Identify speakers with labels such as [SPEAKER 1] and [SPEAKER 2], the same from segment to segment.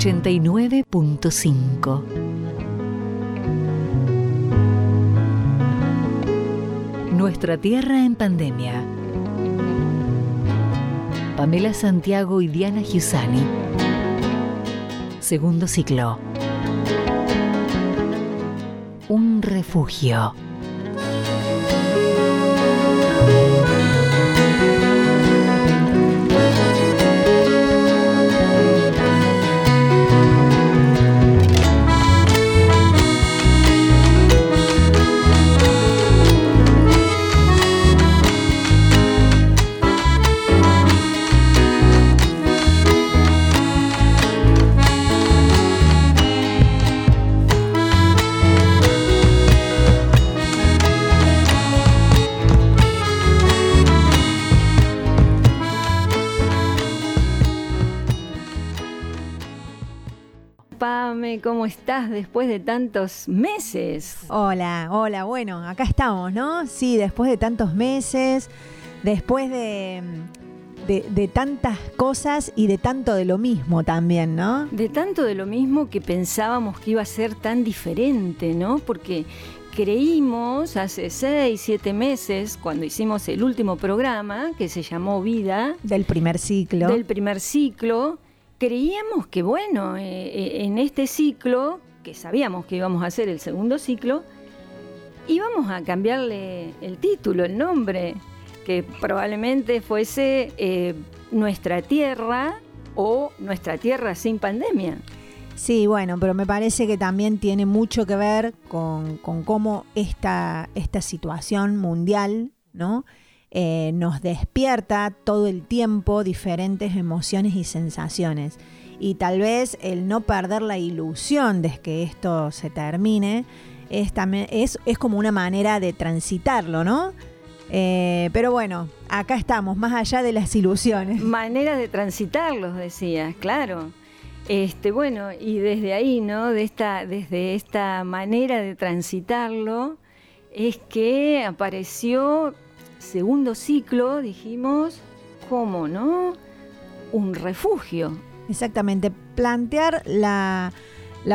[SPEAKER 1] 89.5. Nuestra tierra en pandemia. Pamela Santiago y Diana Giussani. Segundo ciclo. Un refugio.
[SPEAKER 2] Después de tantos meses?
[SPEAKER 3] Hola, hola, bueno, acá estamos, ¿no? Sí, después de tantos meses, después de, de, tantas cosas y de tanto de lo mismo también, ¿no?
[SPEAKER 2] De tanto de lo mismo que pensábamos que iba a ser tan diferente, ¿no? Porque creímos hace seis, siete meses, cuando hicimos el último programa, que se llamó Vida.
[SPEAKER 3] Del primer ciclo.
[SPEAKER 2] Del primer ciclo creíamos que, bueno, eh, eh, en este ciclo, sabíamos que íbamos a hacer el segundo ciclo, íbamos a cambiarle el título, el nombre, que probablemente fuese eh, Nuestra Tierra o Nuestra Tierra sin pandemia.
[SPEAKER 3] Sí, bueno, pero me parece que también tiene mucho que ver con, cómo esta, esta situación mundial. Eh, nos despierta todo el tiempo diferentes emociones y sensaciones. Y tal vez el no perder la ilusión de que esto se termine es, también, es, como una manera de transitarlo, ¿no? Eh, pero bueno, acá estamos, más allá de las ilusiones.
[SPEAKER 2] Manera de transitarlos, decías, claro. Este, bueno, y desde ahí, ¿no? De esta, desde esta manera de transitarlo, es que apareció segundo ciclo dijimos, ¿cómo no? Un refugio.
[SPEAKER 3] Exactamente, plantear la,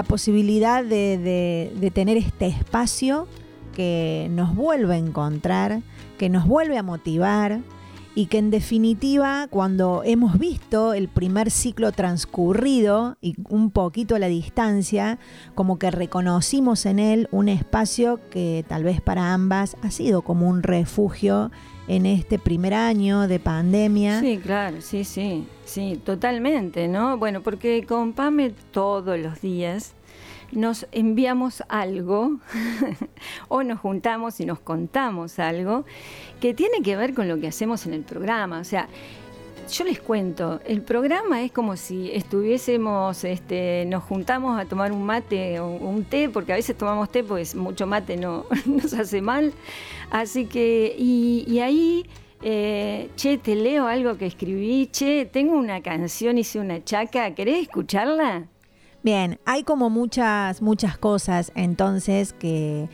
[SPEAKER 3] posibilidad de, de, tener este espacio que nos vuelve a encontrar, que nos vuelve a motivar, y que en definitiva cuando hemos visto el primer ciclo transcurrido y un poquito a la distancia, como que reconocimos en él un espacio que tal vez para ambas ha sido como un refugio en este primer año de pandemia.
[SPEAKER 2] Sí, claro, sí, sí, sí, totalmente, ¿no? Bueno, porque con Pame todos los días nos enviamos algo o nos juntamos y nos contamos algo que tiene que ver con lo que hacemos en el programa. O sea, yo les cuento, el programa es como si estuviésemos, este, nos juntamos a tomar un mate o un té, porque a veces tomamos té, pues mucho mate no nos hace mal. Así que, y, ahí, eh, che, te leo algo que escribí, che, tengo una canción, hice una chaca, ¿querés escucharla?
[SPEAKER 3] Bien, hay como muchas, muchas cosas entonces que,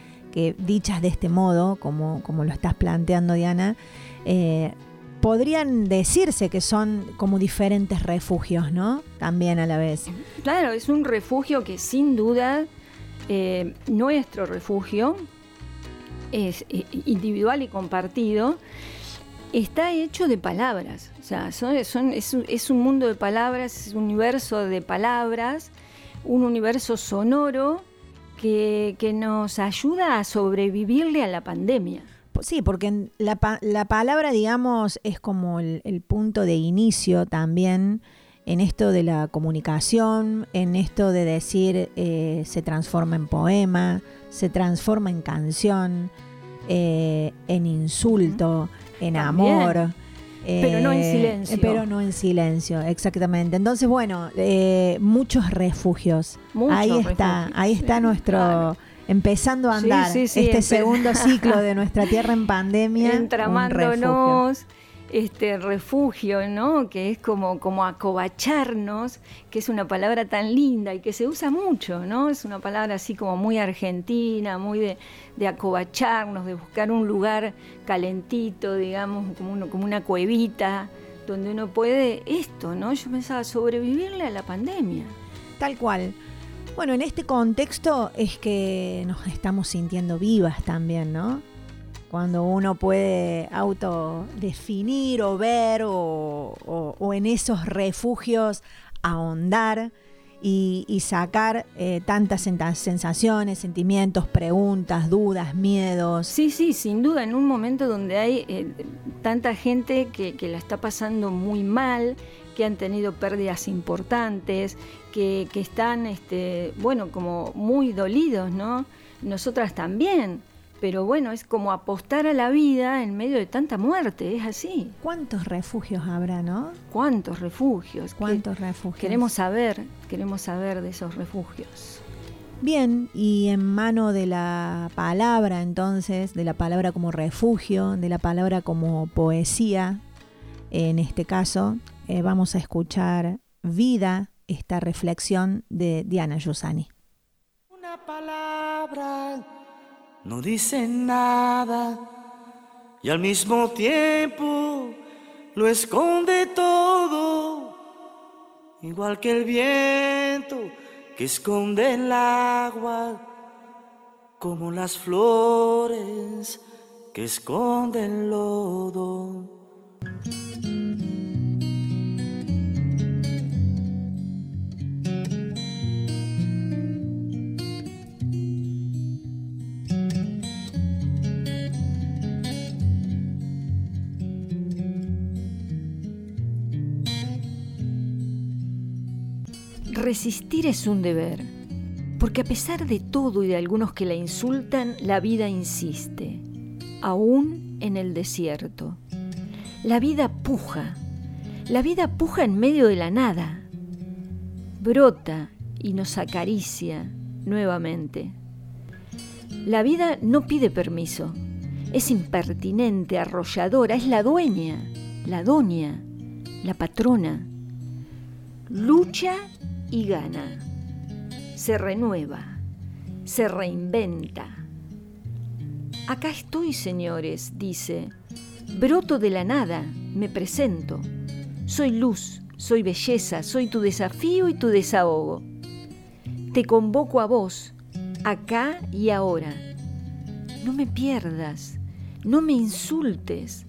[SPEAKER 3] dichas de este modo, como, como lo estás planteando Diana, eh, podrían decirse que son como diferentes refugios, ¿no? También a la vez.
[SPEAKER 2] Claro, es un refugio que sin duda eh, nuestro refugio es eh, individual y compartido, está hecho de palabras. O sea, son, son, es, es, un mundo de palabras, es un universo de palabras un universo sonoro que, nos ayuda a sobrevivirle a la pandemia.
[SPEAKER 3] Sí, porque la, la palabra, digamos, es como el, punto de inicio también en esto de la comunicación, en esto de decir eh, se transforma en poema, se transforma en canción, eh, en insulto, en amor.
[SPEAKER 2] Pero no en eh, silencio.
[SPEAKER 3] Pero no en silencio, exactamente. Entonces, bueno, eh, muchos refugios. ahí está, ahí está nuestro... Empezando a andar este segundo ciclo de nuestra tierra en pandemia.
[SPEAKER 2] Entramándonos este refugio, ¿no? Que es como, como acobacharnos, que es una palabra tan linda y que se usa mucho, ¿no? Es una palabra así como muy argentina, muy de, de acobacharnos, de buscar un lugar calentito, digamos, como, uno, como una cuevita, donde uno puede esto, ¿no? Yo pensaba sobrevivirle a la pandemia.
[SPEAKER 3] Tal cual. Bueno, en este contexto es que nos estamos sintiendo vivas también, ¿no? Cuando uno puede autodefinir o ver o, en esos refugios ahondar y, sacar eh, tantas sensaciones, sentimientos, preguntas, dudas, miedos.
[SPEAKER 2] Sí, sí, sin duda, en un momento donde hay eh, tanta gente que, la está pasando muy mal, que han tenido pérdidas importantes, que, que están, este, bueno, como muy dolidos, ¿no? Nosotras también pero bueno, es como apostar a la vida en medio de tanta muerte, es así.
[SPEAKER 3] ¿Cuántos refugios habrá, no?
[SPEAKER 2] ¿Cuántos refugios?
[SPEAKER 3] ¿Cuántos refugios?
[SPEAKER 2] Queremos saber, queremos saber de esos refugios.
[SPEAKER 3] Bien, y en mano de la palabra entonces, de la palabra como refugio, de la palabra como poesía, en este caso, eh, vamos a escuchar Vida, esta reflexión de Diana Yusani.
[SPEAKER 4] Una palabra no dice nada y al mismo tiempo lo esconde todo, igual que el viento que esconde el agua, como las flores que esconden el lodo.
[SPEAKER 2] Resistir es un deber, porque a pesar de todo y de algunos que la insultan, la vida insiste, aún en el desierto. La vida puja, la vida puja en medio de la nada, brota y nos acaricia nuevamente. La vida no pide permiso, es impertinente, arrolladora, es la dueña, la doña, la patrona. Lucha y gana, se renueva, se reinventa. Acá estoy, señores, dice, broto de la nada, me presento, soy luz, soy belleza, soy tu desafío y tu desahogo. Te convoco a vos, acá y ahora. No me pierdas, no me insultes,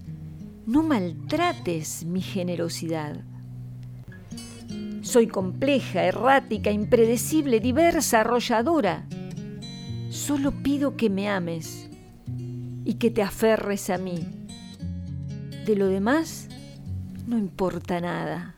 [SPEAKER 2] no maltrates mi generosidad. Soy compleja, errática, impredecible, diversa, arrolladora. Solo pido que me ames y que te aferres a mí. De lo demás, no importa nada.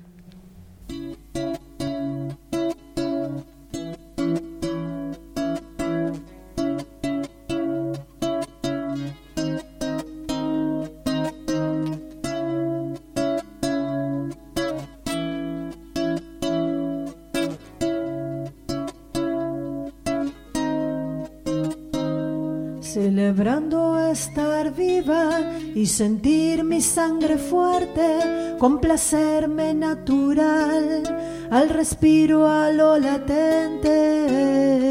[SPEAKER 5] Y sentir mi sangre fuerte, complacerme natural al respiro a lo latente.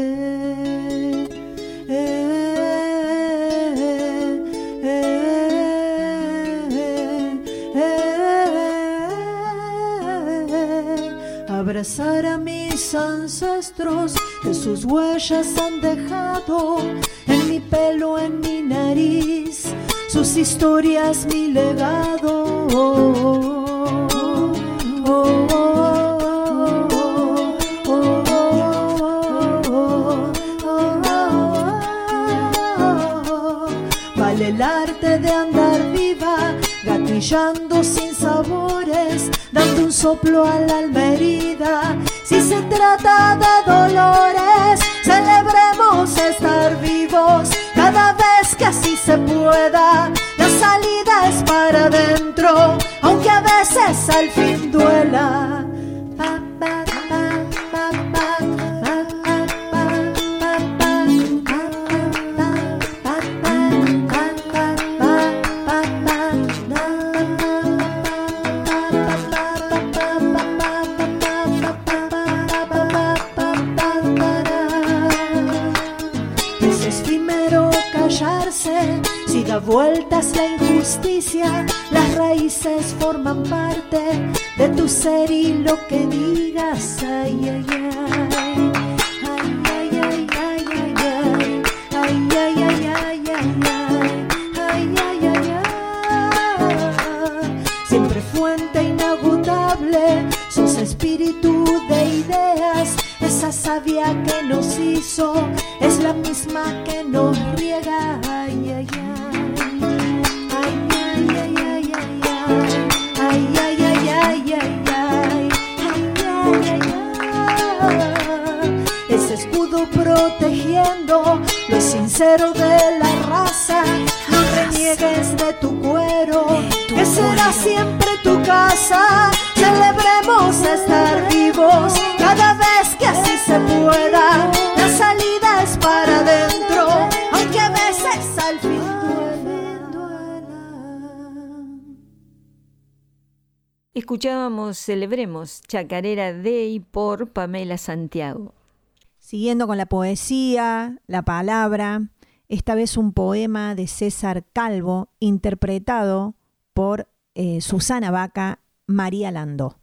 [SPEAKER 5] abrazar a mis ancestros que sus huellas han dejado mi pelo en mi nariz, sus historias mi legado. Vale el arte de andar viva, gatillando sin sabores, dando un soplo a la almerida. Si se trata de dolores, celebremos estar vivos cada vez que así se pueda. La salida es para adentro, aunque a veces al fin duela. es la misma que nos riega. Ay, ay, ay, ay, ay, ay, ay, ay, ay, ay, ay, ay, ay, Ese escudo protegiendo lo sincero de la raza. No reniegues de tu cuero, que será siempre tu casa. Celebremos estar vivos cada vez que así se pueda. La salida es para adentro, aunque a veces al fin duela.
[SPEAKER 2] Escuchábamos Celebremos, chacarera de y por Pamela Santiago.
[SPEAKER 3] Siguiendo con la poesía, la palabra, esta vez un poema de César Calvo, interpretado por eh, Susana Vaca, María Landó.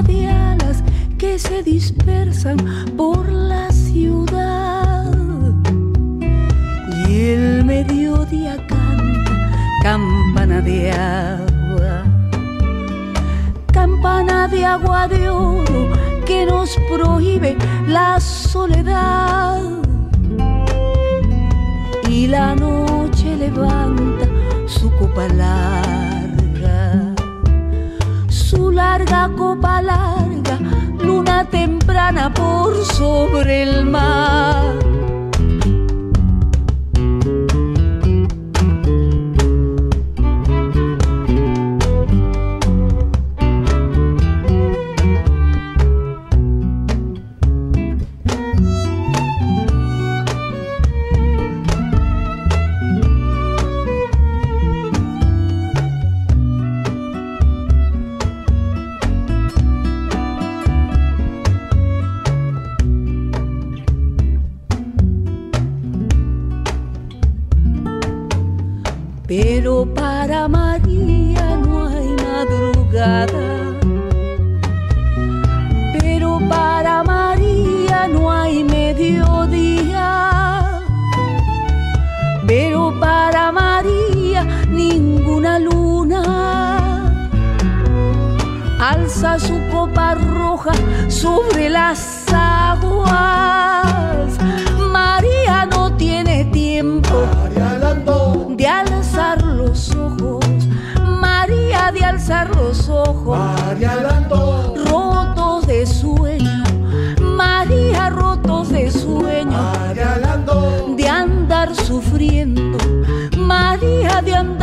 [SPEAKER 6] Estatua de alas que se dispersan por la ciudad. Y el mediodía canta campana de agua, campana de agua de oro que nos prohíbe la soledad y la noche levanta su copa larga, larga copa larga, luna temprana por sobre el mar.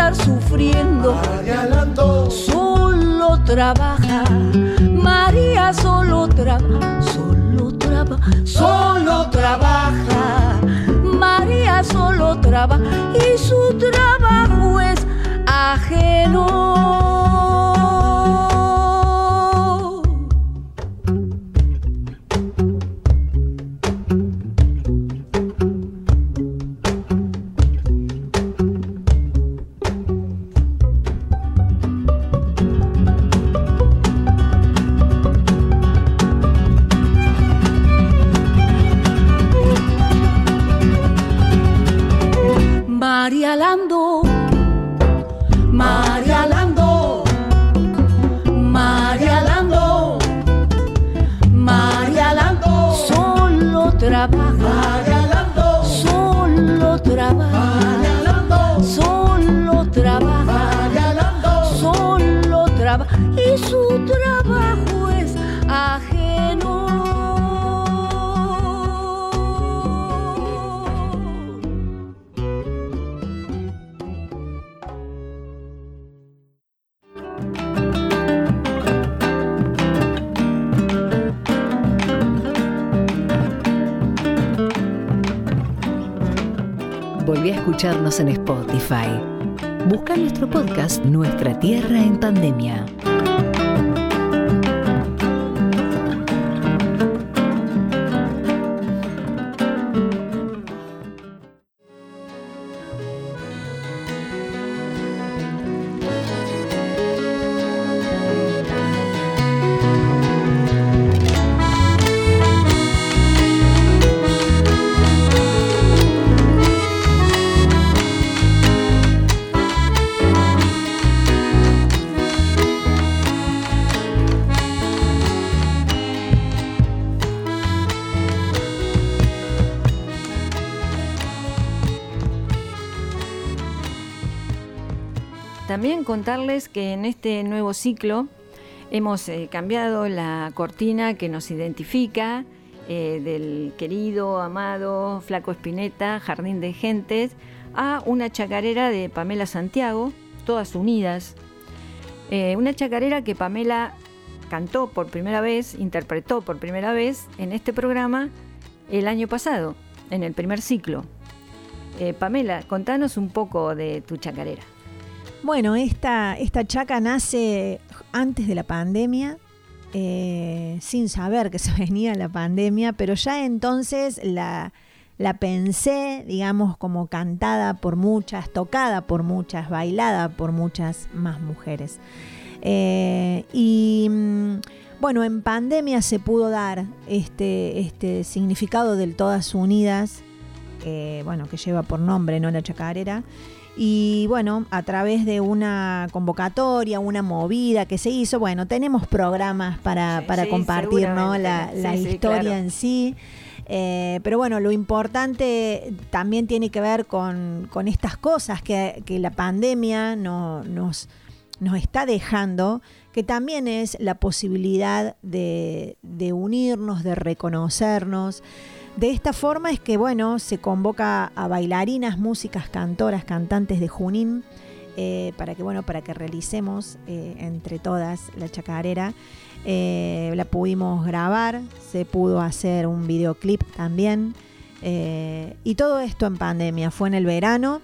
[SPEAKER 6] Andar sufriendo, solo trabaja, María solo trabaja, solo trabaja, solo trabaja. María solo trabaja y su trabajo es ajeno.
[SPEAKER 1] En Spotify. Busca nuestro podcast Nuestra Tierra en Pandemia.
[SPEAKER 2] Contarles que en este nuevo ciclo hemos eh, cambiado la cortina que nos identifica eh, del querido, amado Flaco Espineta, Jardín de Gentes, a una chacarera de Pamela Santiago, todas unidas. Eh, una chacarera que Pamela cantó por primera vez, interpretó por primera vez en este programa el año pasado, en el primer ciclo. Pamela, contanos un poco de tu chacarera.
[SPEAKER 3] Bueno, esta, esta chaca nace antes de la pandemia, eh, sin saber que se venía la pandemia, pero ya entonces la, la pensé, digamos, como cantada por muchas, tocada por muchas, bailada por muchas más mujeres. Eh, y mm, bueno, en pandemia se pudo dar este, este significado del Todas Unidas, bueno, que lleva por nombre, ¿no? La chacarera. Y bueno, a través de una convocatoria, una movida que se hizo, bueno, tenemos programas para, compartir ¿no? la, historia en sí. Eh, pero bueno, lo importante también tiene que ver con, estas cosas que, la pandemia no, nos, nos está dejando, que también es la posibilidad de, de unirnos, de reconocernos. De esta forma es que, bueno, se convoca a bailarinas, músicas, cantoras, cantantes de Junín, eh, para que, bueno, para que realicemos eh, entre todas la chacarera. Eh, la pudimos grabar, se pudo hacer un videoclip también. y todo esto en pandemia, fue en el verano.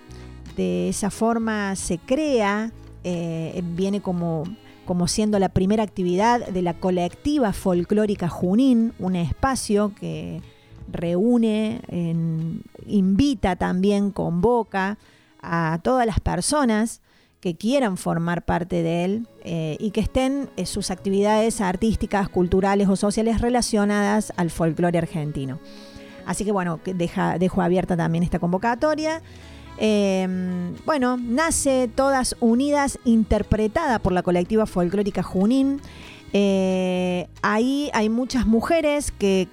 [SPEAKER 3] De esa forma se crea, viene como como siendo la primera actividad de la colectiva folclórica Junín, un espacio que reúne, invita también, convoca a todas las personas que quieran formar parte de él eh, y que estén en sus actividades artísticas, culturales o sociales relacionadas al folclore argentino. Así que bueno, deja, dejo abierta también esta convocatoria. Em, bueno, nace Todas Unidas, interpretada por la colectiva folclórica Junín. Eh, ahí hay muchas mujeres que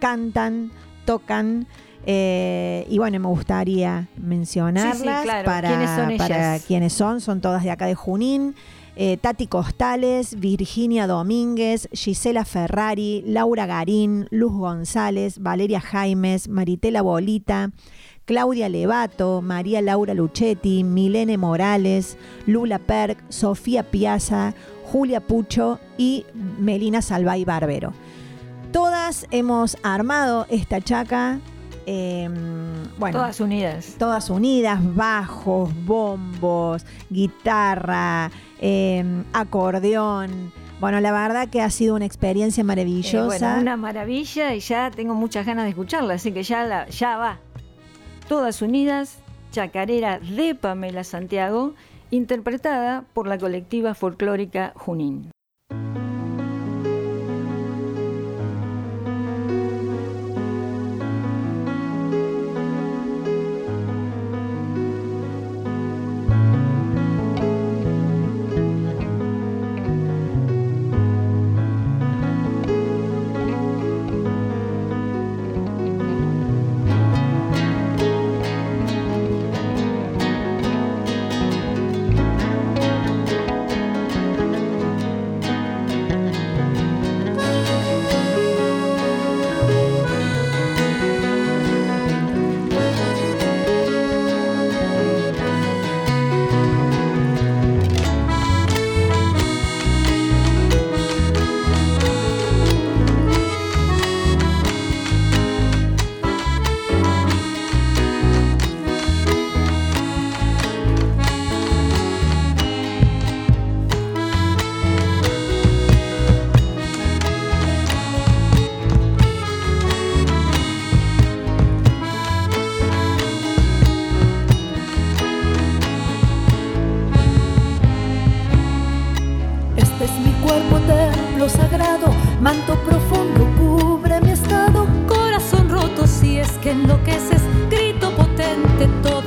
[SPEAKER 3] cantan, tocan. Eh, y bueno, me gustaría mencionarlas para, ¿Quiénes son para quienes son. Son todas de acá de Junín. Eh, Tati Costales, Virginia Domínguez, Gisela Ferrari, Laura Garín, Luz González, Valeria Jaimes, Maritela Bolita, Claudia Levato, María Laura Luchetti, Milene Morales, Lula Perk, Sofía Piazza, Julia Pucho y Melina Salvay Barbero. Todas hemos armado esta chaca. Em, bueno,
[SPEAKER 2] todas unidas.
[SPEAKER 3] Todas unidas, bajos, bombos, guitarra, em, acordeón. Bueno, la verdad que ha sido una experiencia maravillosa.
[SPEAKER 2] Eh, bueno, una maravilla y ya tengo muchas ganas de escucharla, así que ya, ya va. Todas unidas, chacarera de Pamela Santiago, interpretada por la colectiva folclórica Junín.
[SPEAKER 5] sagrado, manto profundo cubre mi estado,
[SPEAKER 7] corazón roto si es que enloqueces, grito potente
[SPEAKER 8] todo.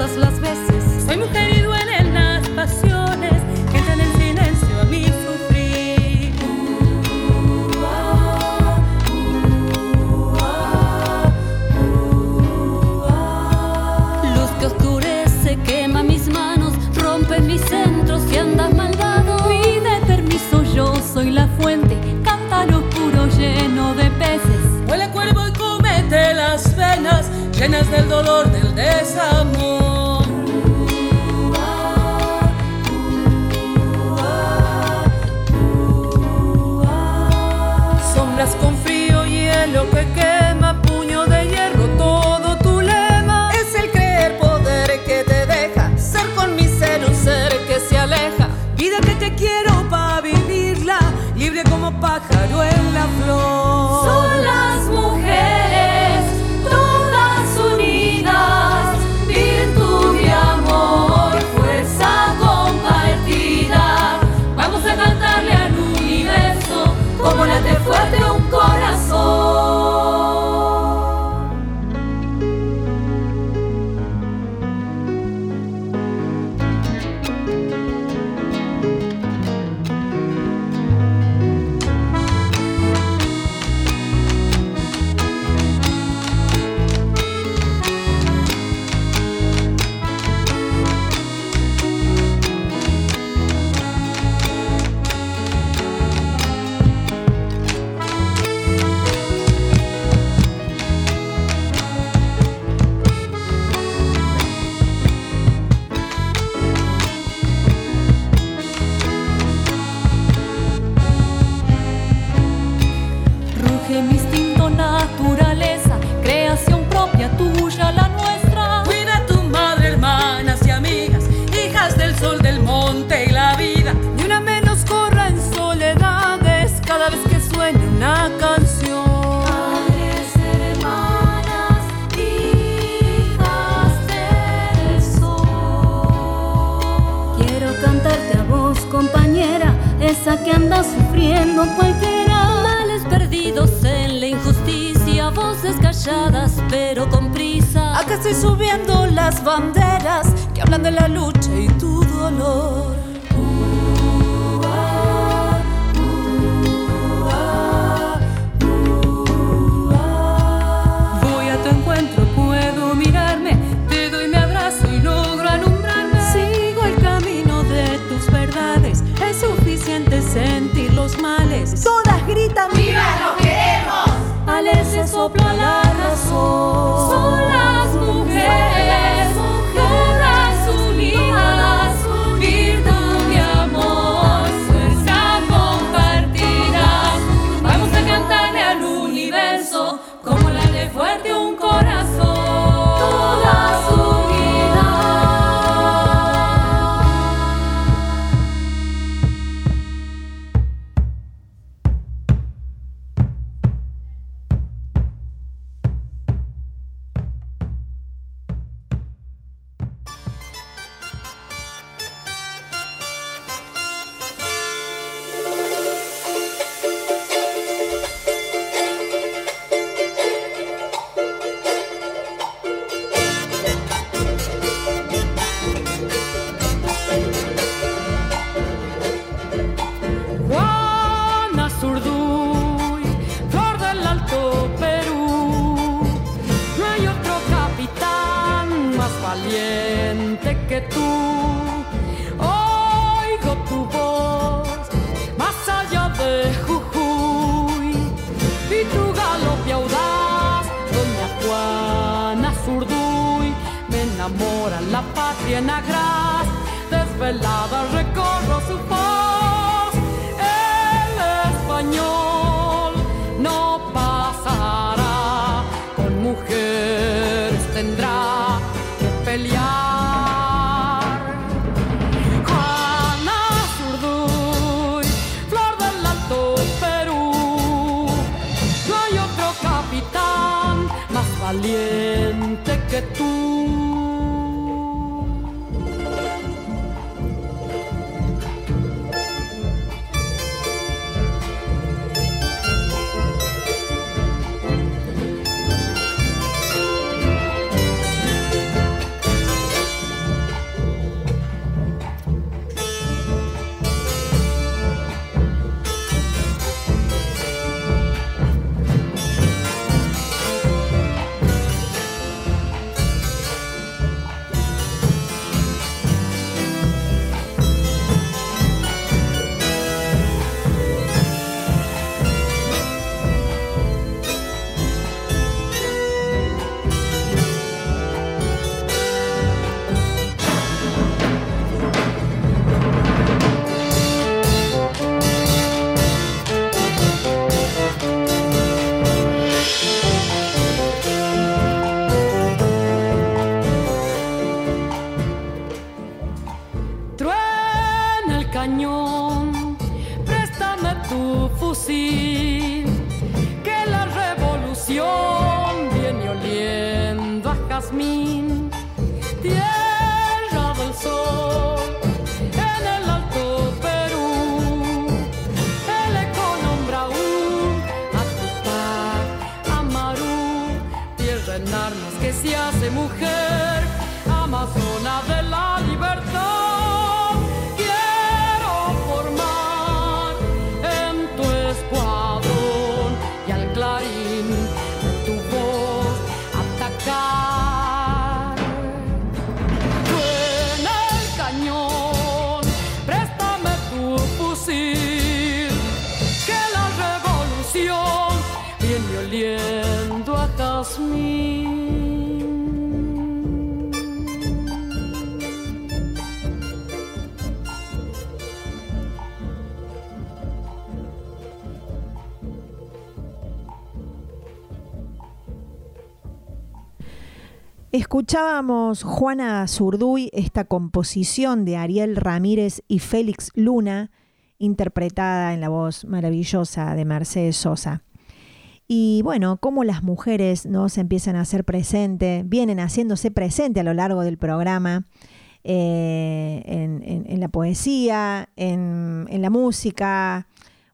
[SPEAKER 8] penas del dolor del desamor.
[SPEAKER 3] Escuchábamos Juana Zurduy, esta composición de Ariel Ramírez y Félix Luna, interpretada en la voz maravillosa de Mercedes Sosa. Y bueno, cómo las mujeres no se empiezan a hacer presente, vienen haciéndose presente a lo largo del programa, eh, en, la poesía, en la música,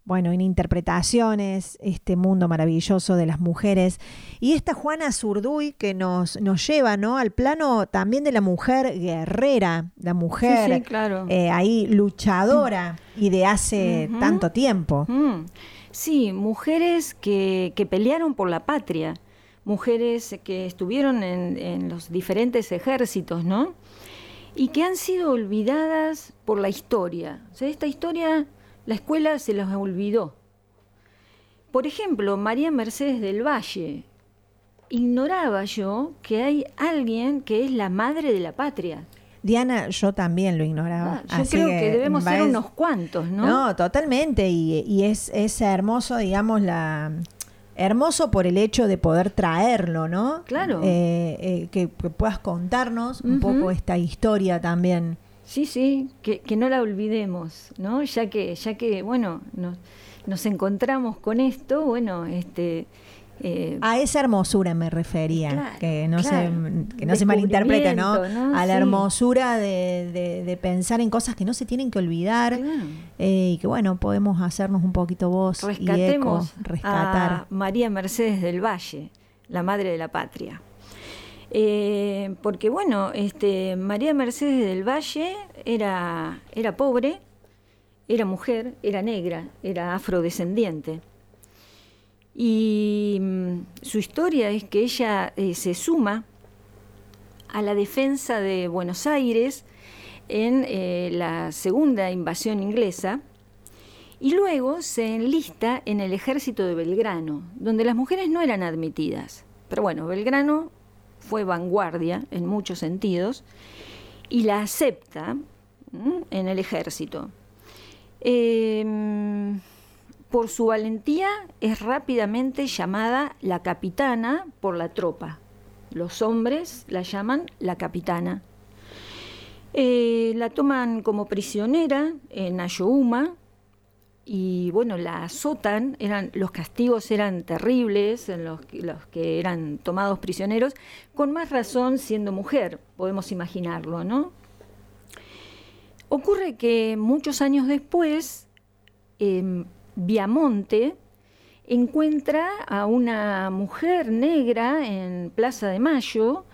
[SPEAKER 3] bueno, en interpretaciones, este mundo maravilloso de las mujeres. Y esta Juana Zurduy que nos, nos lleva ¿no? al plano también de la mujer guerrera, la mujer
[SPEAKER 2] Sí, sí, claro.
[SPEAKER 3] eh, ahí luchadora y de hace tanto tiempo.
[SPEAKER 2] Mm. Sí, mujeres que, que pelearon por la patria, mujeres que estuvieron en, en los diferentes ejércitos, ¿no? Y que han sido olvidadas por la historia. O sea, esta historia, la escuela se las olvidó. Por ejemplo, María Mercedes del Valle. Ignoraba yo que hay alguien que es la madre de la patria.
[SPEAKER 3] Diana, yo también lo ignoraba.
[SPEAKER 2] Ah, yo
[SPEAKER 3] así
[SPEAKER 2] creo que, debemos ser unos cuantos, ¿no?
[SPEAKER 3] No, totalmente. Y, y es, es hermoso, digamos, la hermoso por el hecho de poder traerlo, ¿no?
[SPEAKER 2] Claro.
[SPEAKER 3] Eh, eh, que, que puedas contarnos un poco esta historia también.
[SPEAKER 2] Sí, sí, que, que no la olvidemos, ¿no? Ya que, ya que bueno, nos, nos encontramos con esto, bueno, este... eh,
[SPEAKER 3] A esa hermosura me refería,
[SPEAKER 2] Claro,
[SPEAKER 3] que no,
[SPEAKER 2] claro.
[SPEAKER 3] se, que no se malinterprete, ¿no? A la
[SPEAKER 2] Sí.
[SPEAKER 3] hermosura de, de- de pensar en cosas que no se tienen que olvidar
[SPEAKER 2] claro.
[SPEAKER 3] eh, y que, bueno, podemos hacernos un poquito voz y eco,
[SPEAKER 2] rescatemos
[SPEAKER 3] rescatar.
[SPEAKER 2] a María Mercedes del Valle, la madre de la patria. Eh, porque bueno, este, María Mercedes del Valle era, era pobre, era mujer, era negra, era afrodescendiente. Y mm, su historia es que ella eh, se suma a la defensa de Buenos Aires en eh, la segunda invasión inglesa y luego se enlista en el ejército de Belgrano, donde las mujeres no eran admitidas. Pero bueno, Belgrano fue vanguardia en muchos sentidos y la acepta en el ejército. Eh, por su valentía es rápidamente llamada la capitana por la tropa. Los hombres la llaman la capitana. Eh, la toman como prisionera en Ayohuma y bueno, la azotan, eran, los castigos eran terribles en los, que- eran tomados prisioneros, con más razón siendo mujer, podemos imaginarlo, ¿no? Ocurre que muchos años después, em, Viamonte encuentra a una mujer negra en Plaza de Mayo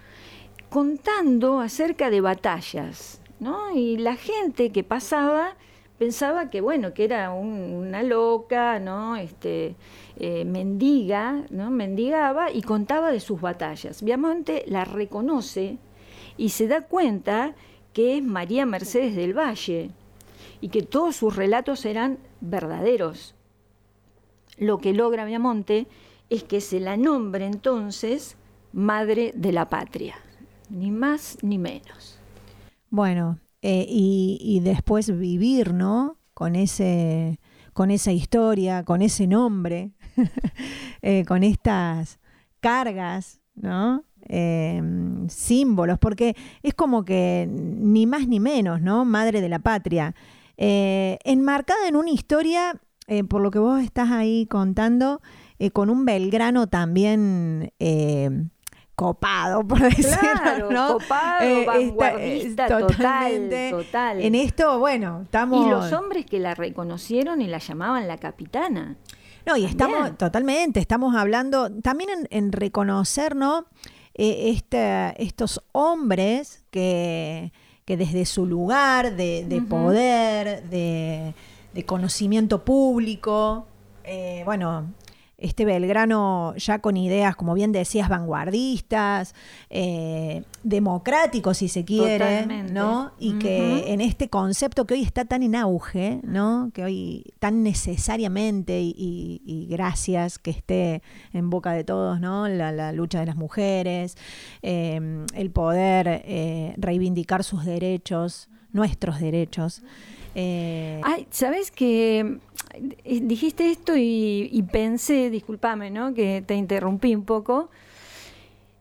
[SPEAKER 2] contando acerca de batallas, ¿no? Y la gente que pasaba pensaba que bueno, que era un- una loca, ¿no? Este, eh, mendiga, ¿no? Mendigaba y contaba de sus batallas. Viamonte la reconoce y se da cuenta que es María Mercedes del Valle y que todos sus relatos eran verdaderos. Lo que logra Viamonte es que se la nombre entonces Madre de la Patria, ni más ni menos.
[SPEAKER 3] Bueno, eh, y, después vivir, ¿no? Con ese, con esa historia, con ese nombre, eh, con estas cargas, ¿no? Eh, símbolos, porque es como que ni más ni menos, ¿no? Madre de la patria. Eh, enmarcada en una historia por lo que vos estás ahí contando, con un Belgrano también copado, por decirlo,
[SPEAKER 2] Claro,
[SPEAKER 3] ¿no?
[SPEAKER 2] copado,
[SPEAKER 3] Eh,
[SPEAKER 2] vanguardista,
[SPEAKER 3] eh,
[SPEAKER 2] total,
[SPEAKER 3] totalmente.
[SPEAKER 2] total.
[SPEAKER 3] En esto, bueno, estamos...
[SPEAKER 2] Y los hombres que la reconocieron y la llamaban la capitana.
[SPEAKER 3] No, y estamos totalmente, estamos hablando también en, en reconocer, ¿no? Eh, este- estos hombres que, que desde su lugar de, de poder, de, de conocimiento público, eh, bueno, este Belgrano ya con ideas, como bien decías, vanguardistas, eh, democráticos si se quiere,
[SPEAKER 2] Totalmente.
[SPEAKER 3] ¿no? Y que en este concepto que hoy está tan en auge, ¿no? Que hoy tan necesariamente y, y- y gracias que esté en boca de todos, ¿no? La, la lucha de las mujeres, eh, el poder eh, reivindicar sus derechos, nuestros derechos. Eh,
[SPEAKER 2] Ay, ¿sabes que dijiste esto y, y pensé, discúlpame, ¿no? Que te interrumpí un poco.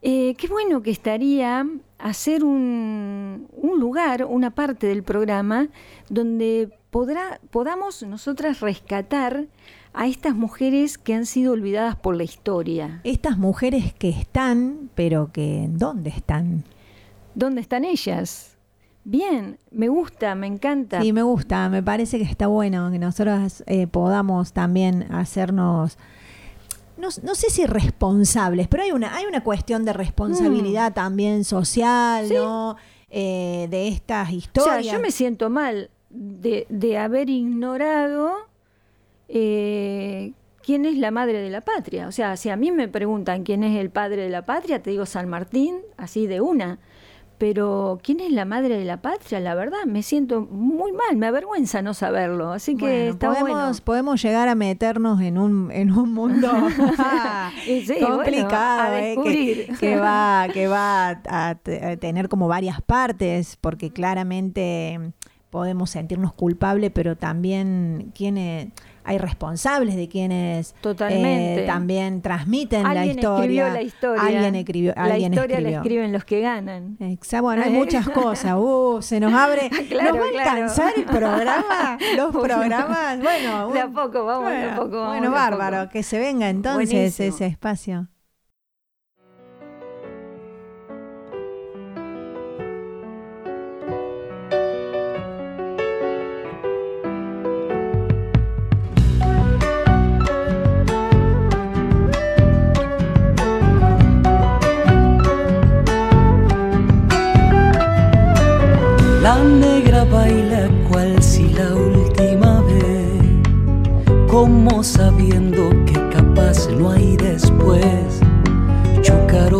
[SPEAKER 2] Eh, qué bueno que estaría hacer un, un lugar, una parte del programa donde podrá, podamos nosotras rescatar a estas mujeres que han sido olvidadas por la historia.
[SPEAKER 3] estas mujeres que están, pero que ¿dónde están?
[SPEAKER 2] ¿Dónde están ellas? Bien, me gusta, me encanta.
[SPEAKER 3] Sí, me gusta, me parece que está bueno que nosotros eh, podamos también hacernos, no, no sé si responsables, pero hay una, hay una cuestión de responsabilidad también social, ¿no? Eh, de estas
[SPEAKER 2] O sea,
[SPEAKER 3] historias.
[SPEAKER 2] yo me siento mal de, de haber ignorado eh, quién es la madre de la patria. O sea, si a mí me preguntan quién es el padre de la patria, te digo San Martín, así de una. Pero quién es la madre de la patria, la verdad, me siento muy mal, me avergüenza no saberlo. Así que
[SPEAKER 3] Bueno,
[SPEAKER 2] está
[SPEAKER 3] podemos,
[SPEAKER 2] bueno.
[SPEAKER 3] podemos llegar a meternos en un, en un mundo
[SPEAKER 2] sí, bueno,
[SPEAKER 3] complicado,
[SPEAKER 2] a
[SPEAKER 3] eh, que, va, que va a, a tener como varias partes, porque claramente podemos sentirnos culpables, pero también quienes hay responsables de quienes
[SPEAKER 2] Totalmente.
[SPEAKER 3] eh, también transmiten la
[SPEAKER 2] Alguien
[SPEAKER 3] historia.
[SPEAKER 2] escribió la historia.
[SPEAKER 3] Alguien escribió.
[SPEAKER 2] la
[SPEAKER 3] alguien
[SPEAKER 2] historia la
[SPEAKER 3] escribió.
[SPEAKER 2] escriben los que ganan.
[SPEAKER 3] Exacto, bueno, hay muchas cosas. Uh, se nos abre.
[SPEAKER 2] Claro,
[SPEAKER 3] ¿Nos va a
[SPEAKER 2] claro.
[SPEAKER 3] alcanzar el programa? Los
[SPEAKER 2] Bueno.
[SPEAKER 3] programas. Bueno,
[SPEAKER 2] De a
[SPEAKER 3] un-
[SPEAKER 2] poco, vamos, de a
[SPEAKER 3] bueno,
[SPEAKER 2] poco, vamos,
[SPEAKER 3] Bueno,
[SPEAKER 2] a poco.
[SPEAKER 3] bárbaro. Que se venga entonces
[SPEAKER 2] Buenísimo.
[SPEAKER 3] ese espacio.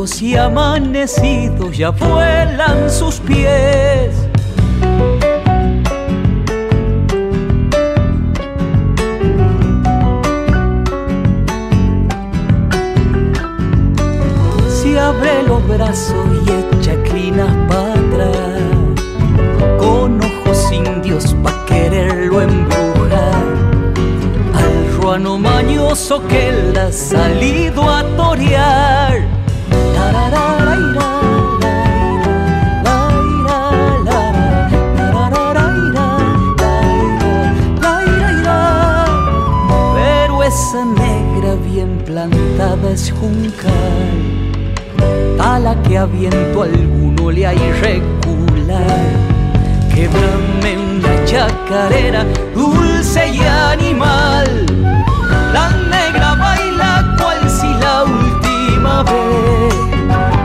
[SPEAKER 4] Y amanecidos ya vuelan sus pies. Si abre los brazos y echa clinas para atrás con ojos indios pa' quererlo embrujar. Al ruano mañoso que él ha salido a torear. Plantada es juncal a la que a viento alguno le hay recular. Québrame una chacarera dulce y animal. La negra baila cual si la última vez,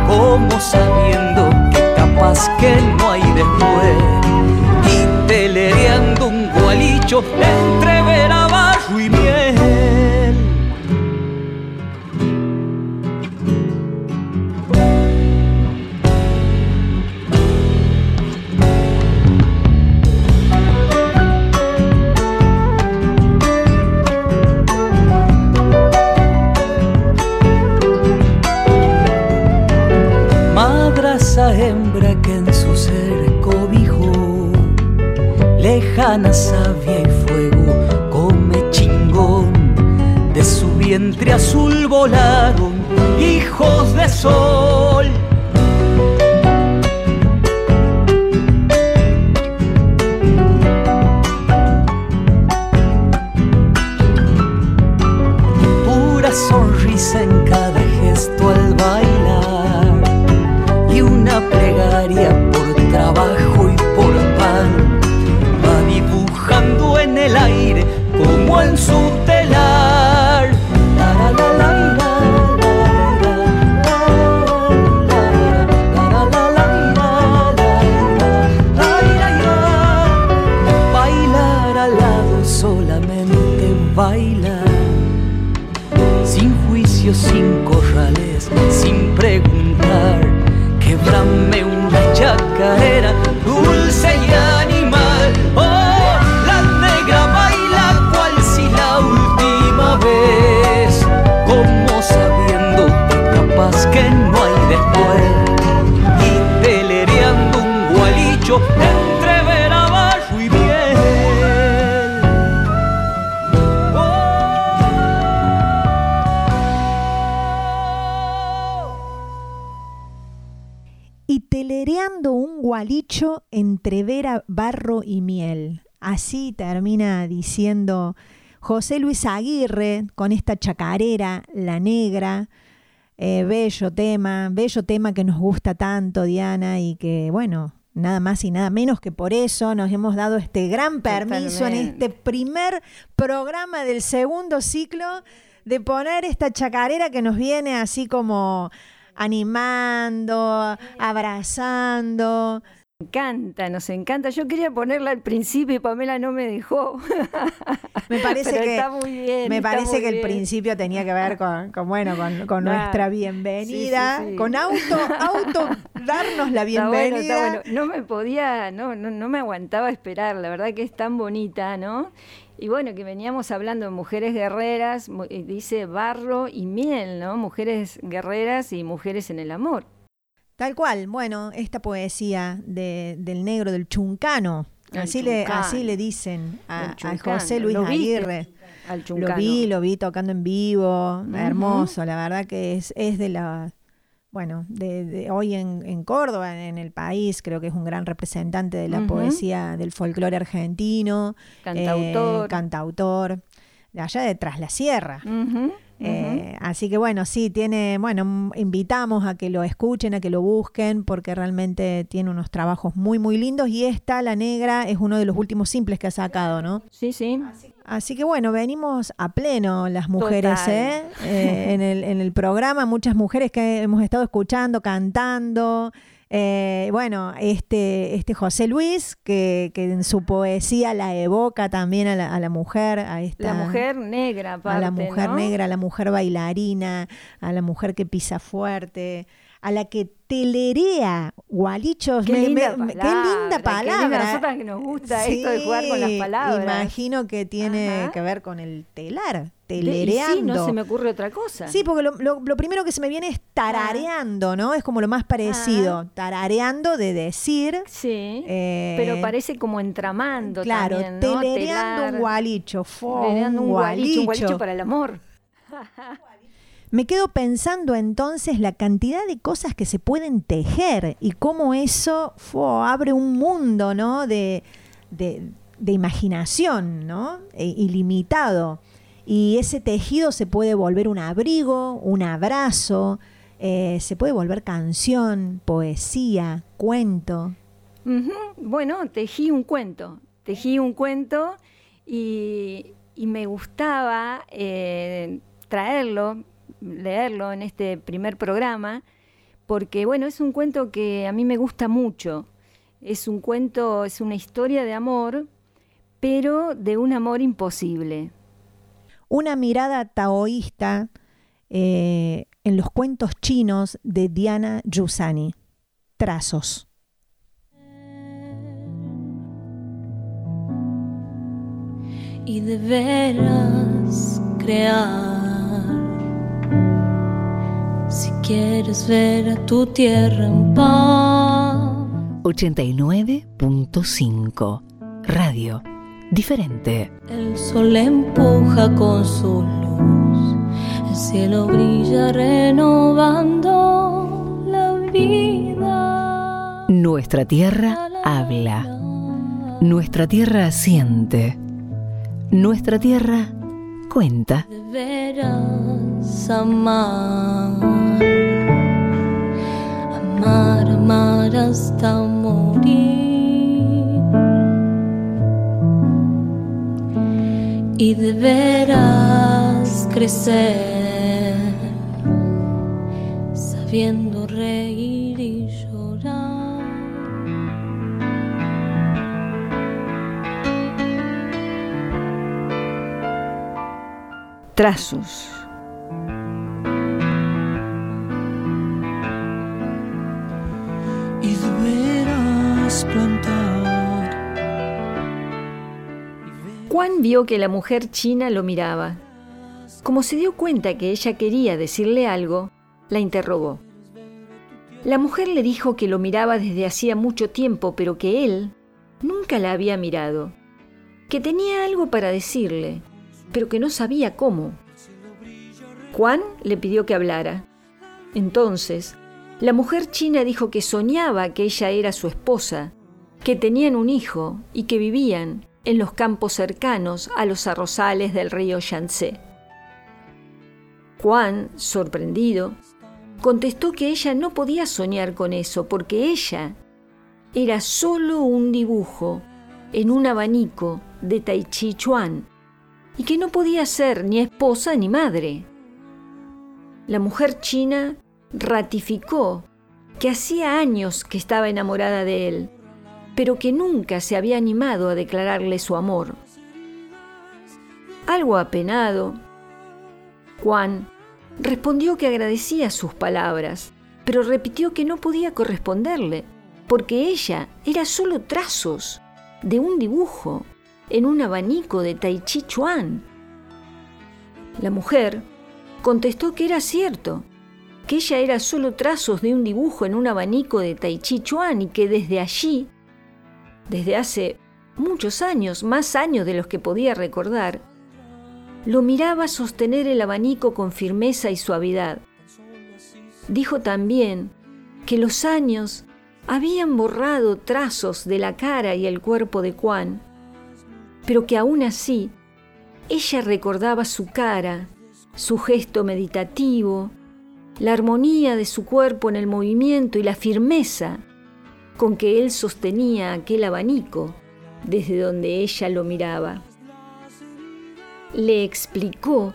[SPEAKER 4] como sabiendo que capaz que no hay después. Y telereando un gualicho entre lejana savia y fuego come chingón. De su vientre azul volaron hijos de sol.
[SPEAKER 3] José Luis Aguirre con esta chacarera, La Negra. Eh, bello tema, bello tema que nos gusta tanto, Diana, y que, bueno, nada más y nada menos que por eso nos hemos dado este gran permiso en este primer programa del segundo ciclo de poner esta chacarera que nos viene así como animando, abrazando.
[SPEAKER 2] Encanta, nos encanta. Yo quería ponerla al principio y Pamela no me dejó.
[SPEAKER 3] Me parece
[SPEAKER 2] Pero
[SPEAKER 3] que
[SPEAKER 2] está muy bien.
[SPEAKER 3] me
[SPEAKER 2] está
[SPEAKER 3] parece
[SPEAKER 2] muy
[SPEAKER 3] que el principio tenía que ver con, con, bueno, con, nuestra bienvenida,
[SPEAKER 2] Sí, sí, sí.
[SPEAKER 3] con auto, auto darnos la
[SPEAKER 2] Está bueno,
[SPEAKER 3] bienvenida.
[SPEAKER 2] está bueno. No me podía, no, no, no me aguantaba esperar, la verdad que es tan bonita, ¿no? Y bueno, que veníamos hablando de mujeres guerreras, dice barro y miel, ¿no? Mujeres guerreras y mujeres en el amor.
[SPEAKER 3] Tal cual, bueno, esta poesía de- del negro, del chuncano,
[SPEAKER 2] El
[SPEAKER 3] así le, así le dicen a. José Luis
[SPEAKER 2] ¿Lo?
[SPEAKER 3] Aguirre.
[SPEAKER 2] Al
[SPEAKER 3] Lo
[SPEAKER 2] chuncano.
[SPEAKER 3] vi, lo vi tocando en vivo, hermoso, la verdad que es, es de la, bueno, de, de hoy en, en Córdoba, en el país, creo que es un gran representante de la poesía del folclore argentino,
[SPEAKER 2] Cantautor.
[SPEAKER 3] eh, cantautor, de allá de Tras la Sierra. Eh, así que bueno, sí, tiene, bueno, invitamos a que lo escuchen, a que lo busquen, porque realmente tiene unos trabajos muy, muy lindos. Y esta, La Negra, es uno de los últimos simples que ha sacado, ¿no?
[SPEAKER 2] Sí, sí.
[SPEAKER 3] Así que bueno, venimos a pleno las mujeres. ¿eh? Eh, en, el, en el programa, muchas mujeres que hemos estado escuchando, cantando. Eh, bueno, este, este José Luis, que, que en su poesía la evoca también a la, a la mujer, a esta
[SPEAKER 2] La mujer negra, aparte,
[SPEAKER 3] a la mujer
[SPEAKER 2] ¿no?
[SPEAKER 3] negra, a la mujer bailarina, a la mujer que pisa fuerte, a la que telerea gualichos.
[SPEAKER 2] Qué
[SPEAKER 3] Me-
[SPEAKER 2] linda
[SPEAKER 3] me-
[SPEAKER 2] palabra,
[SPEAKER 3] qué linda
[SPEAKER 2] qué
[SPEAKER 3] palabra.
[SPEAKER 2] linda. Nosotras que nos gusta esto de jugar con las palabras.
[SPEAKER 3] Imagino que tiene
[SPEAKER 2] Ajá.
[SPEAKER 3] que ver con el telar, telereando.
[SPEAKER 2] sí, no se me ocurre otra cosa.
[SPEAKER 3] Sí, porque lo, lo- lo primero que se me viene es tarareando, ¿no? Es como lo más parecido. Tarareando de decir.
[SPEAKER 2] Sí,
[SPEAKER 3] eh,
[SPEAKER 2] pero parece como entramando
[SPEAKER 3] Claro,
[SPEAKER 2] también, ¿no?
[SPEAKER 3] telereando
[SPEAKER 2] Telar,
[SPEAKER 3] un gualicho. fo,
[SPEAKER 2] telereando un gualicho, un gualicho. para el amor.
[SPEAKER 3] Me quedo pensando entonces la cantidad de cosas que se pueden tejer y cómo eso abre un mundo de, imaginación. E- ilimitado. Y ese tejido se puede volver un abrigo, un abrazo, eh, se puede volver canción, poesía, cuento.
[SPEAKER 2] Bueno, tejí un cuento, tejí un cuento y, y me gustaba eh, traerlo, leerlo en este primer programa, porque bueno, es un cuento que a mí me gusta mucho. Es un cuento, es una historia de amor, pero de un amor imposible.
[SPEAKER 3] Una mirada taoísta eh, en los cuentos chinos de Diana Yusani. Trazos.
[SPEAKER 9] y de veras crear. Si quieres ver a tu tierra en paz.
[SPEAKER 1] 89.5 Radio. Diferente.
[SPEAKER 9] El sol empuja con su luz, el cielo brilla renovando la vida.
[SPEAKER 1] Nuestra tierra habla. Nuestra tierra siente. Nuestra tierra cuenta.
[SPEAKER 9] De veras amar, amar, hasta morir. Y deberás crecer sabiendo reír y llorar.
[SPEAKER 2] Trazos. Juan vio que la mujer china lo miraba. Como se dio cuenta que ella quería decirle algo, la interrogó. La mujer le dijo que lo miraba desde hacía mucho tiempo, pero que él nunca la había mirado, que tenía algo para decirle, pero que no sabía cómo. Juan le pidió que hablara. Entonces, la mujer china dijo que soñaba que ella era su esposa, que tenían un hijo y que vivían en los campos cercanos a los arrozales del río Yangtze. Juan, sorprendido, contestó que ella no podía soñar con eso porque ella era solo un dibujo en un abanico de Tai Chi Chuan y que no podía ser ni esposa ni madre. La mujer china ratificó que hacía años que estaba enamorada de él, pero que nunca se había animado a declararle su amor. Algo apenado, Juan respondió que agradecía sus palabras, pero repitió que no podía corresponderle, porque ella era solo trazos de un dibujo en un abanico de Tai Chi Chuan. La mujer contestó que era cierto, que ella era solo trazos de un dibujo en un abanico de Tai Chi Chuan y que desde allí, desde hace muchos años, más años de los que podía recordar, lo miraba sostener el abanico con firmeza y suavidad. Dijo también que los años habían borrado trazos de la cara y el cuerpo de Juan, pero que aún así ella recordaba su cara, su gesto meditativo, la armonía de su cuerpo en el movimiento y la firmeza con que él sostenía aquel abanico desde donde ella lo miraba. Le explicó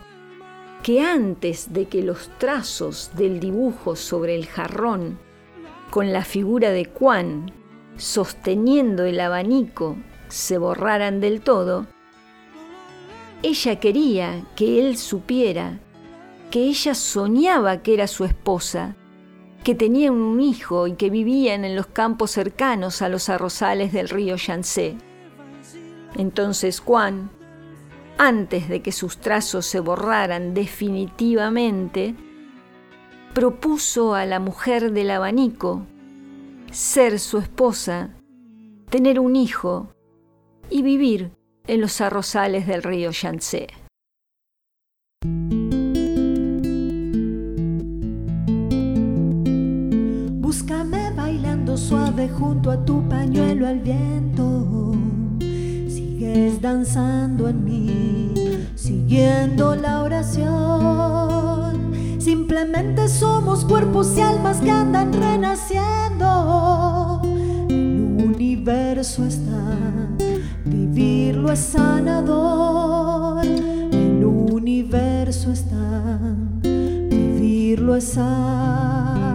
[SPEAKER 2] que antes de que los trazos del dibujo sobre el jarrón, con la figura de Juan sosteniendo el abanico, se borraran del todo, ella quería que él supiera que ella soñaba que era su esposa, que tenía un hijo y que vivían en los campos cercanos a los arrozales del río Yangtze. Entonces Juan, antes de que sus trazos se borraran definitivamente, propuso a la mujer del abanico ser su esposa, tener un hijo y vivir en los arrozales del río Yangtze.
[SPEAKER 5] Suave junto a tu pañuelo al viento. Sigues danzando en mí, siguiendo la oración. Simplemente somos cuerpos y almas que andan renaciendo. El universo está, vivirlo es sanador. El universo está, vivirlo es sanador.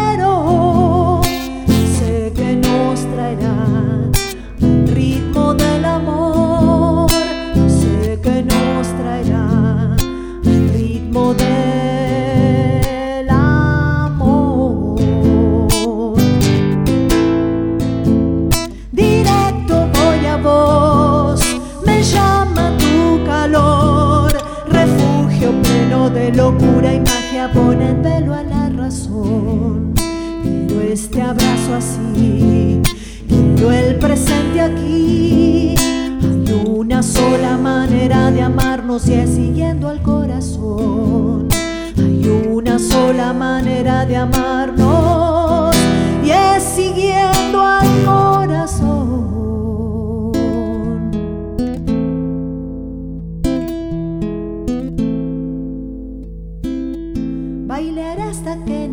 [SPEAKER 5] Locura y magia ponen velo a la razón. Quiero este abrazo así, quiero el presente aquí. Hay una sola manera de amarnos y es siguiendo al corazón. Hay una sola manera de amarnos y es siguiendo al corazón.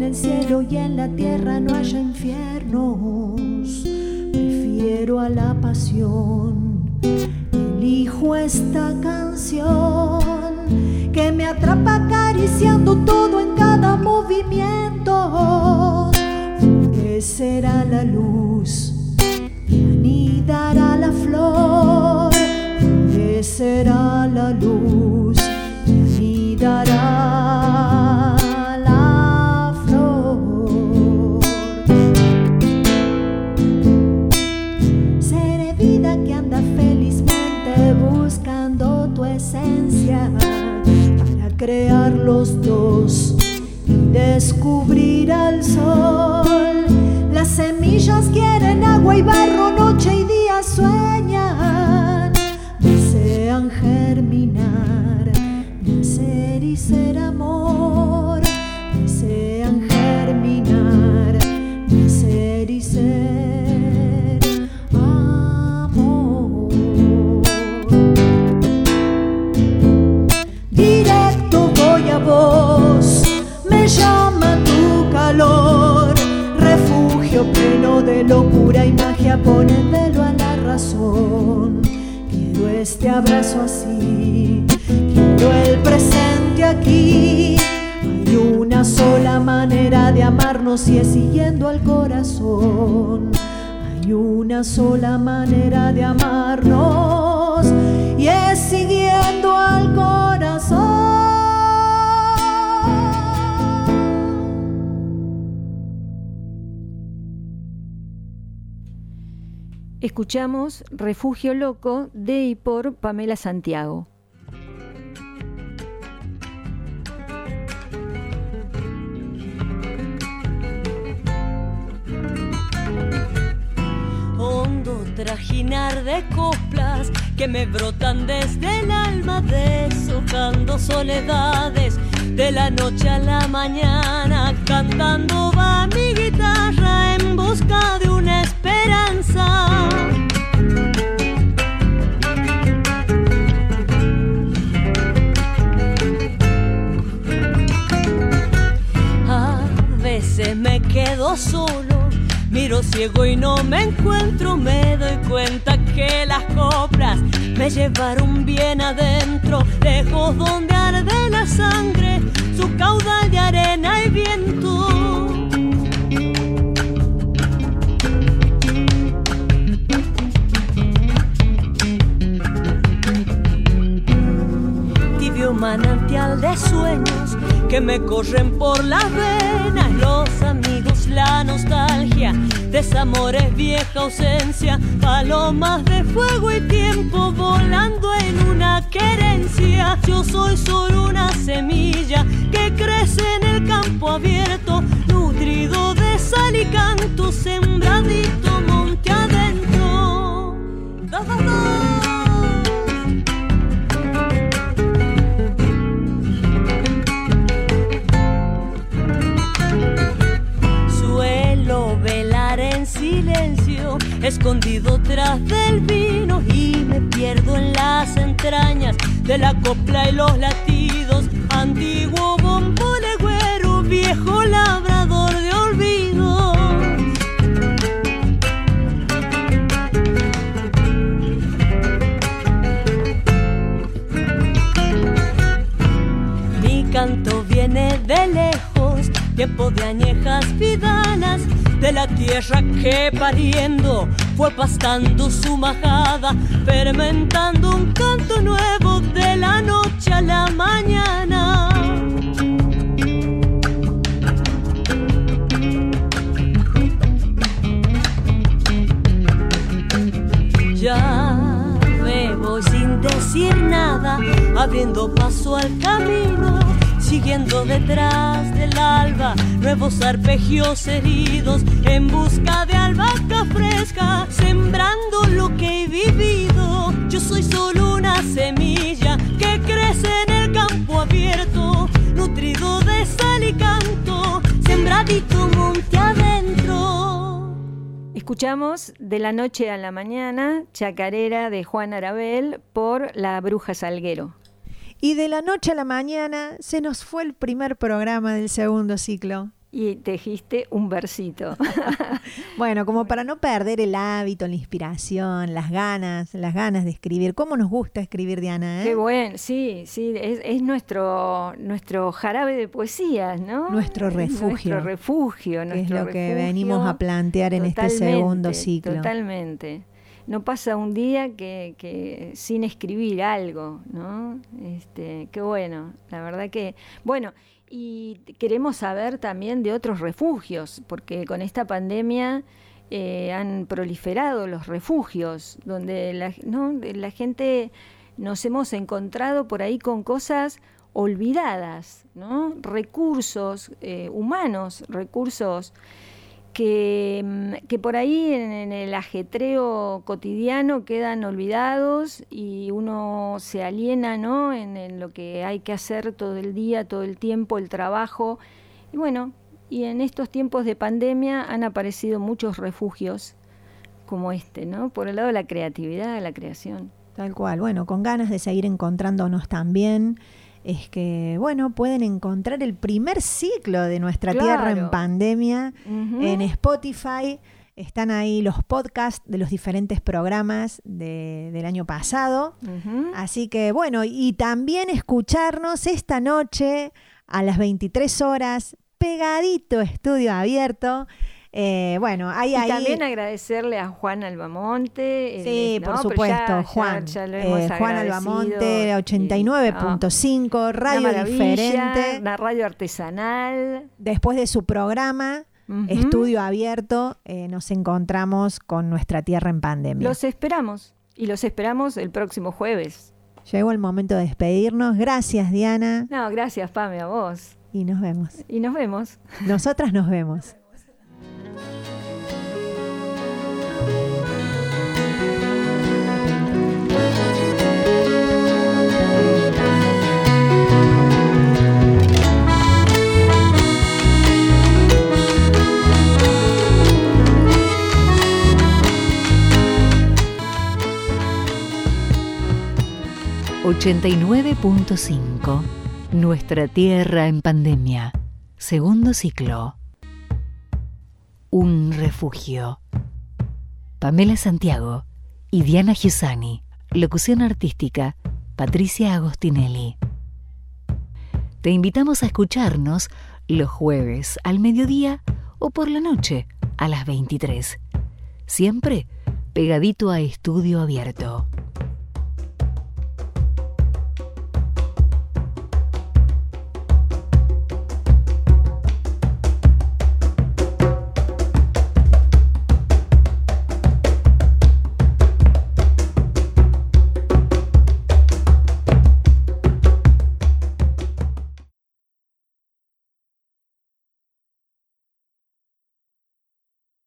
[SPEAKER 5] El cielo y en la tierra no haya infiernos. Prefiero a la pasión. Elijo esta canción que me atrapa acariciando todo en cada movimiento. Florecerá la luz y anidará la flor. Florecerá la luz crear los dos y descubrir al sol. Las semillas quieren agua y barro, noche y día sueñan, desean germinar, nacer y ser amor, pleno de locura y magia, pone velo a la razón. Quiero este abrazo así, quiero el presente aquí. Hay una sola manera de amarnos y es siguiendo al corazón. Hay una sola manera de amarnos y es siguiendo al corazón.
[SPEAKER 2] Escuchamos Refugio Loco de y por Pamela Santiago.
[SPEAKER 9] Hondo trajinar de coplas que me brotan desde el alma, deshojando soledades de la noche a la mañana. Cantando va mi guitarra en busca de una esperanza. A veces me quedo solo, miro ciego y no me encuentro, me doy cuenta que las coplas me llevaron bien adentro, lejos donde arde la sangre, su caudal de arena y viento. Tibio manantial de sueños que me corren por las venas, los amigos, la nostalgia, desamores, vieja ausencia, palomas de fuego y tiempo volando en una querencia. Yo soy solo una semilla que crece en el campo abierto, nutrido de sal y canto, sembradito monte adentro. Da, da, da. Escondido tras del vino y me pierdo en las entrañas de la copla y los latidos. Antiguo bombo legüero, viejo labrador de olvido. Mi canto viene de lejos, tiempo de añejas vidanas, de la tierra que pariendo fue pastando su majada, fermentando un canto nuevo de la noche a la mañana. Ya me voy sin decir nada, abriendo paso al camino, siguiendo detrás del alba, nuevos arpegios heridos, en busca de albahaca fresca, sembrando lo que he vivido. Yo soy solo una semilla que crece en el campo abierto, nutrido de sal y canto, sembradito monte adentro.
[SPEAKER 2] Escuchamos De la noche a la mañana, Chacarera de Juan Arabel por La Bruja Salguero.
[SPEAKER 3] Y de la noche a la mañana se nos fue el primer programa del segundo ciclo.
[SPEAKER 2] Y tejiste un versito.
[SPEAKER 3] Bueno, como para no perder el hábito, la inspiración, las ganas, las ganas de escribir. ¿Cómo nos gusta escribir, Diana? eh?
[SPEAKER 2] Qué bueno, sí, sí, es, es nuestro, nuestro jarabe de poesías, ¿no?
[SPEAKER 3] Nuestro
[SPEAKER 2] Es
[SPEAKER 3] refugio.
[SPEAKER 2] Nuestro refugio,
[SPEAKER 3] es lo que venimos a plantear en este segundo ciclo.
[SPEAKER 2] Totalmente. No pasa un día que, que sin escribir algo, ¿no? Este, qué bueno, la verdad que, bueno, y queremos saber también de otros refugios, porque con esta pandemia eh, han proliferado los refugios, donde la, ¿no? La gente nos hemos encontrado por ahí con cosas olvidadas, ¿no? Recursos eh, humanos, recursos que, mm, que por ahí en, en el ajetreo cotidiano quedan olvidados y uno se aliena ¿no? en, en lo que hay que hacer todo el día, todo el tiempo, el trabajo. Y bueno, y en estos tiempos de pandemia han aparecido muchos refugios como este, ¿no? Por el lado de la creatividad, de la creación.
[SPEAKER 3] Tal cual. Bueno, con ganas de seguir encontrándonos también. Es que, bueno, pueden encontrar el primer ciclo de Nuestra Tierra en. Pandemia en Spotify. Están ahí los podcasts de los diferentes programas de- del año pasado. Así que, bueno, y también escucharnos esta noche a las 23 horas, pegadito estudio abierto. Eh, bueno, ahí,
[SPEAKER 2] Y
[SPEAKER 3] ahí.
[SPEAKER 2] también agradecerle a Juan Albamonte.
[SPEAKER 3] Sí, por supuesto,
[SPEAKER 2] ya-
[SPEAKER 3] Juan.
[SPEAKER 2] ya
[SPEAKER 3] Eh, Juan Albamonte,
[SPEAKER 2] y-
[SPEAKER 3] 89.5,
[SPEAKER 2] Una
[SPEAKER 3] radio diferente.
[SPEAKER 2] Una radio artesanal.
[SPEAKER 3] Después de su programa. Estudio Abierto, eh, nos encontramos con nuestra tierra en pandemia.
[SPEAKER 2] Los esperamos. Y los esperamos el próximo jueves.
[SPEAKER 3] Llegó el momento de despedirnos. Gracias, Diana.
[SPEAKER 2] No, gracias, Pame, a vos.
[SPEAKER 3] Y nos vemos.
[SPEAKER 2] Y nos vemos.
[SPEAKER 3] Nosotras nos vemos.
[SPEAKER 1] ...89.5... Nuestra Tierra en Pandemia... ...segundo ciclo... Un refugio... Pamela Santiago... ...y Diana Giussani... ...locución artística... ...Patricia Agostinelli... Te invitamos a escucharnos... ...los jueves al mediodía... ...o por la noche a las 23... ...siempre pegadito a estudio abierto...